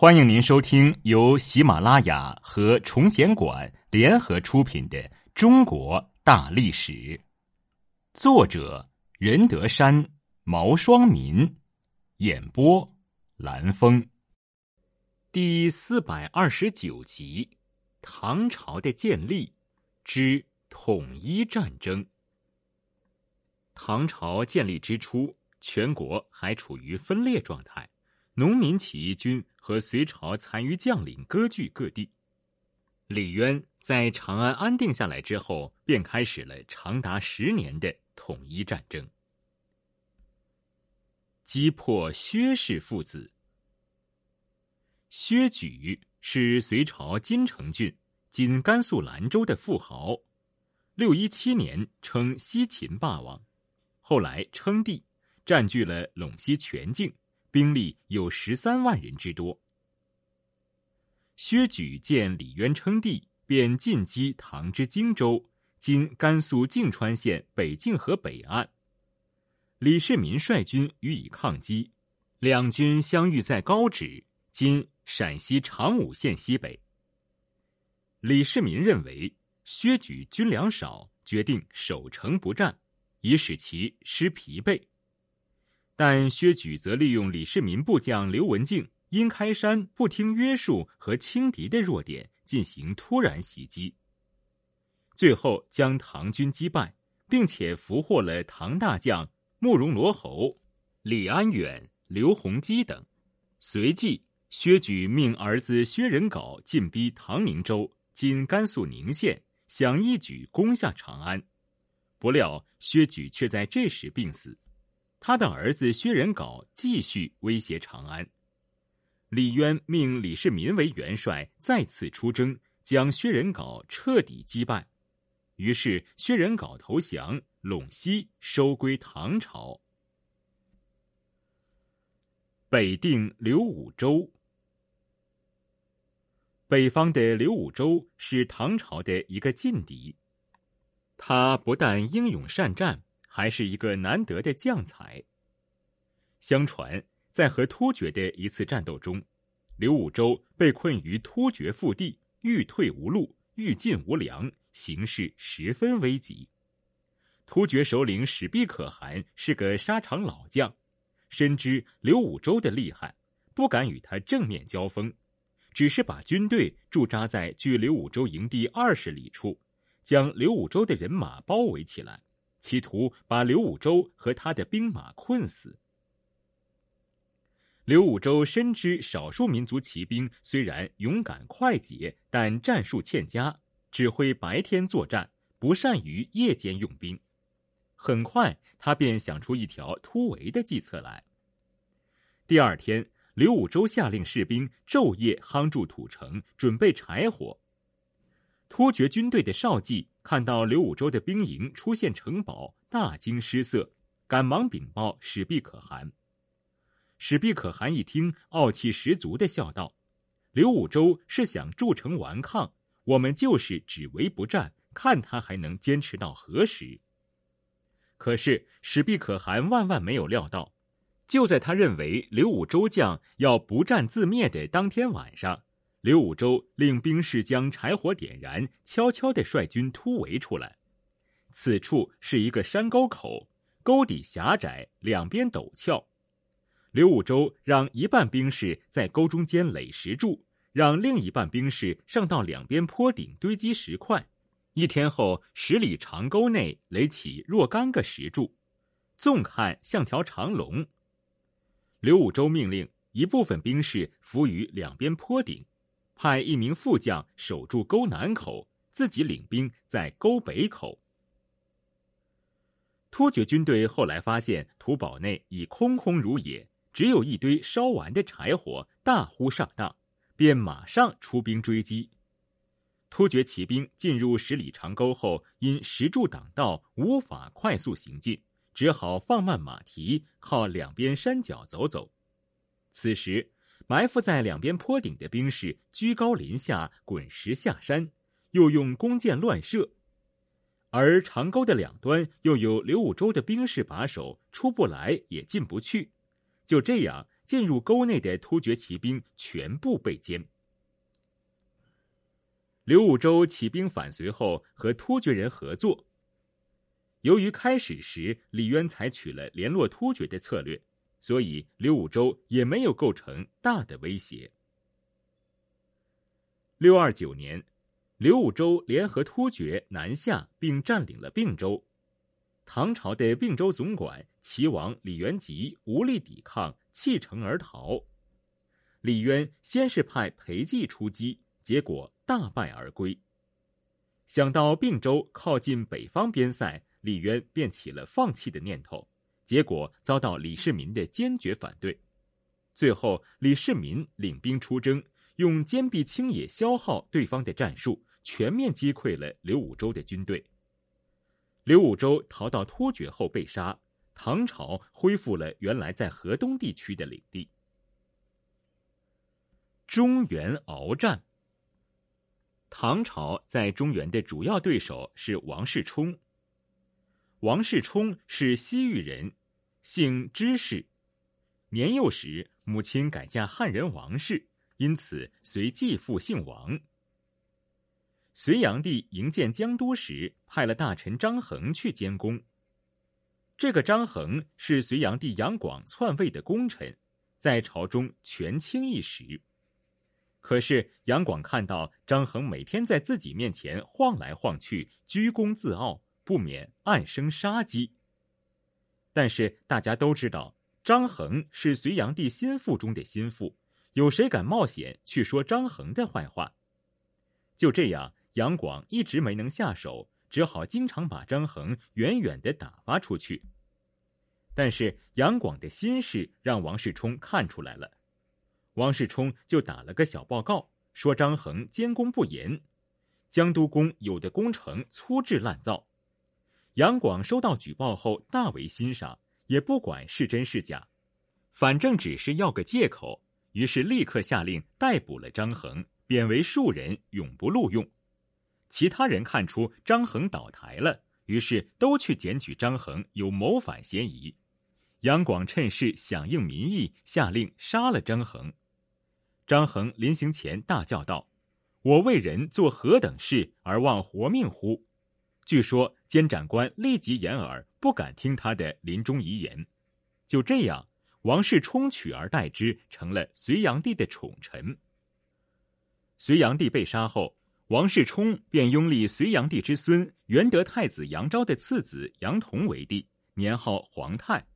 欢迎您收听由喜马拉雅和崇贤馆联合出品的《中国大历史》，作者任德山、毛双民，演播蓝峰。第四百二十九集：唐朝的建立之统一战争。唐朝建立之初，全国还处于分裂状态。农民起义军和隋朝残余将领割据各地。李渊在长安安定下来之后，便开始了长达十年的统一战争，击破薛氏父子。薛举是隋朝金城郡（今甘肃兰州）的富豪，六一七年称西秦霸王，后来称帝，占据了陇西全境。兵力有十三万人之多。薛举见李渊称帝，便进击唐之荆州（今甘肃泾川县北泾河北岸）。李世民率军予以抗击，两军相遇在高址（今陕西长武县西北）。李世民认为薛举军粮少，决定守城不战，以使其失疲惫。但薛举则利用李世民部将刘文静、殷开山不听约束和轻敌的弱点进行突然袭击，最后将唐军击败，并且俘获了唐大将慕容罗侯、李安远、刘弘基等。随即，薛举命儿子薛仁杲进逼唐宁州（今甘肃宁县），想一举攻下长安。不料，薛举却在这时病死。他的儿子薛仁杲继续威胁长安，李渊命李世民为元帅，再次出征，将薛仁杲彻底击败。于是薛仁杲投降，陇西收归唐朝。北定刘武周。北方的刘武周是唐朝的一个劲敌，他不但英勇善战。还是一个难得的将才。相传，在和突厥的一次战斗中，刘武周被困于突厥腹地，欲退无路，欲进无粮，形势十分危急。突厥首领史毕可汗是个沙场老将，深知刘武周的厉害，不敢与他正面交锋，只是把军队驻扎在距刘武周营地二十里处，将刘武周的人马包围起来。企图把刘武周和他的兵马困死。刘武周深知少数民族骑兵虽然勇敢快捷，但战术欠佳，只会白天作战，不善于夜间用兵。很快，他便想出一条突围的计策来。第二天，刘武周下令士兵昼夜夯筑土城，准备柴火。突厥军队的少骑。看到刘武周的兵营出现城堡，大惊失色，赶忙禀报史毕可汗。史毕可汗一听，傲气十足的笑道：“刘武周是想筑城顽抗，我们就是只围不战，看他还能坚持到何时。”可是史毕可汗万万没有料到，就在他认为刘武周将要不战自灭的当天晚上。刘武周令兵士将柴火点燃，悄悄地率军突围出来。此处是一个山沟口，沟底狭窄，两边陡峭。刘武周让一半兵士在沟中间垒石柱，让另一半兵士上到两边坡顶堆积石块。一天后，十里长沟内垒起若干个石柱，纵看像条长龙。刘武周命令一部分兵士伏于两边坡顶。派一名副将守住沟南口，自己领兵在沟北口。突厥军队后来发现土堡内已空空如也，只有一堆烧完的柴火，大呼上当，便马上出兵追击。突厥骑兵进入十里长沟后，因石柱挡道，无法快速行进，只好放慢马蹄，靠两边山脚走走。此时。埋伏在两边坡顶的兵士居高临下滚石下山，又用弓箭乱射，而长沟的两端又有刘武周的兵士把守，出不来也进不去。就这样，进入沟内的突厥骑兵全部被歼。刘武周起兵反隋后，和突厥人合作。由于开始时李渊采取了联络突厥的策略，所以刘武周也没有构成大的威胁。六二九年，刘武周联合突厥南下，并占领了并州。唐朝的并州总管齐王李元吉无力抵抗，弃城而逃。李渊先是派裴寂出击，结果。大败而归。想到并州靠近北方边塞，李渊便起了放弃的念头，结果遭到李世民的坚决反对。最后，李世民领兵出征，用坚壁清野、消耗对方的战术，全面击溃了刘武周的军队。刘武周逃到突厥后被杀，唐朝恢复了原来在河东地区的领地。中原鏖战。唐朝在中原的主要对手是王世充。王世充是西域人，姓支氏。年幼时，母亲改嫁汉人王氏，因此随继父姓王。隋炀帝营建江都时，派了大臣张衡去监工。这个张衡是隋炀帝杨广篡位的功臣，在朝中权倾一时。可是杨广看到张衡每天在自己面前晃来晃去，居功自傲，不免暗生杀机。但是大家都知道，张衡是隋炀帝心腹中的心腹，有谁敢冒险去说张衡的坏话？就这样，杨广一直没能下手，只好经常把张衡远远的打发出去。但是杨广的心事让王世充看出来了。王世充就打了个小报告，说张衡监工不严，江都宫有的工程粗制滥造。杨广收到举报后大为欣赏，也不管是真是假，反正只是要个借口，于是立刻下令逮捕了张衡，贬为庶人，永不录用。其他人看出张衡倒台了，于是都去检举张衡有谋反嫌疑。杨广趁势响应民意，下令杀了张衡。张衡临行前大叫道：“我为人做何等事而忘活命乎？”据说监斩官立即掩耳，不敢听他的临终遗言。就这样，王世充取而代之，成了隋炀帝的宠臣。隋炀帝被杀后，王世充便拥立隋炀帝之孙元德太子杨昭的次子杨同为帝，年号皇太。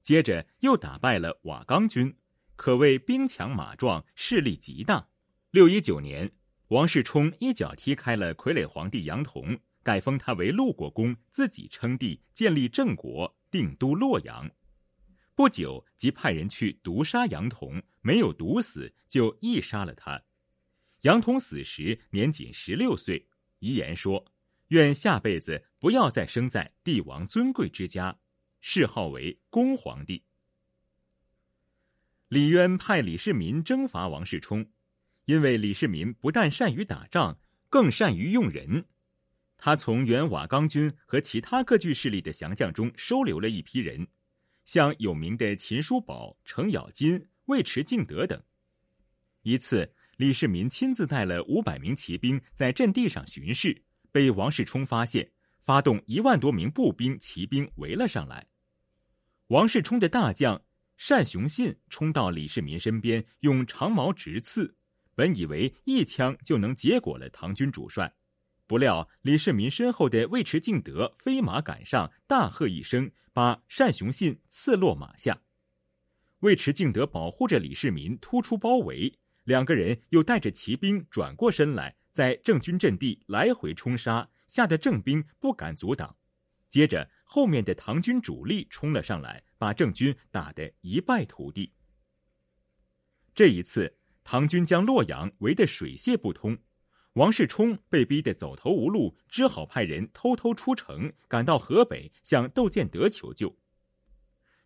接着又打败了瓦岗军。可谓兵强马壮，势力极大。六一九年，王世充一脚踢开了傀儡皇帝杨同，改封他为陆国公，自己称帝，建立郑国，定都洛阳。不久，即派人去毒杀杨童，没有毒死，就缢杀了他。杨童死时年仅十六岁，遗言说：“愿下辈子不要再生在帝王尊贵之家。”谥号为恭皇帝。李渊派李世民征伐王世充，因为李世民不但善于打仗，更善于用人。他从原瓦岗军和其他各具势力的降将中收留了一批人，像有名的秦叔宝、程咬金、尉迟敬德等。一次，李世民亲自带了五百名骑兵在阵地上巡视，被王世充发现，发动一万多名步兵、骑兵围了上来。王世充的大将。单雄信冲到李世民身边，用长矛直刺，本以为一枪就能结果了唐军主帅，不料李世民身后的尉迟敬德飞马赶上，大喝一声，把单雄信刺落马下。尉迟敬德保护着李世民突出包围，两个人又带着骑兵转过身来，在郑军阵地来回冲杀，吓得郑兵不敢阻挡。接着，后面的唐军主力冲了上来。把郑军打得一败涂地。这一次，唐军将洛阳围得水泄不通，王世充被逼得走投无路，只好派人偷偷出城，赶到河北向窦建德求救。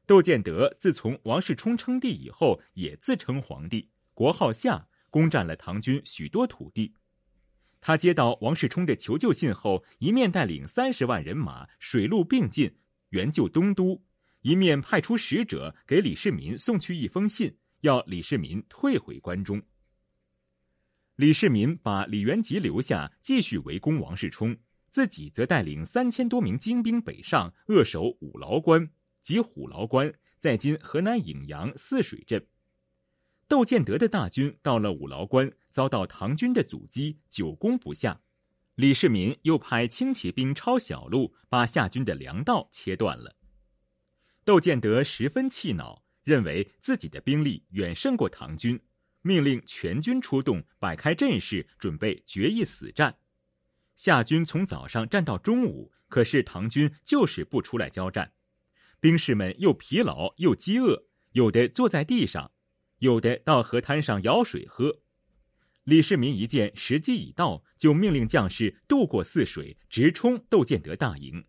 窦建德自从王世充称帝以后，也自称皇帝，国号夏，攻占了唐军许多土地。他接到王世充的求救信后，一面带领三十万人马，水陆并进，援救东都。一面派出使者给李世民送去一封信，要李世民退回关中。李世民把李元吉留下，继续围攻王世充，自己则带领三千多名精兵北上，扼守五牢关及虎牢关，在今河南颍阳泗水镇。窦建德的大军到了五牢关，遭到唐军的阻击，久攻不下。李世民又派轻骑兵抄小路，把夏军的粮道切断了。窦建德十分气恼，认为自己的兵力远胜过唐军。命令全军出动，摆开阵势，准备决一死战。夏军从早上战到中午，可是唐军就是不出来交战。兵士们又疲劳又饥饿，有的坐在地上，有的到河滩上舀水喝。李世民一见时机已到，就命令将士渡过泗水，直冲窦建德大营。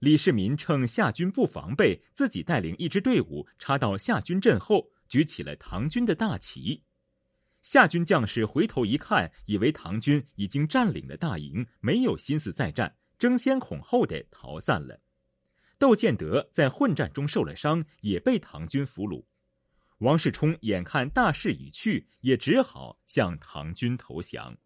李世民趁夏军不防备，自己带领一支队伍插到夏军阵后，举起了唐军的大旗。夏军将士回头一看，以为唐军已经占领了大营，没有心思再战，争先恐后的逃散了。窦建德在混战中受了伤，也被唐军俘虏。王世充眼看大势已去，也只好向唐军投降。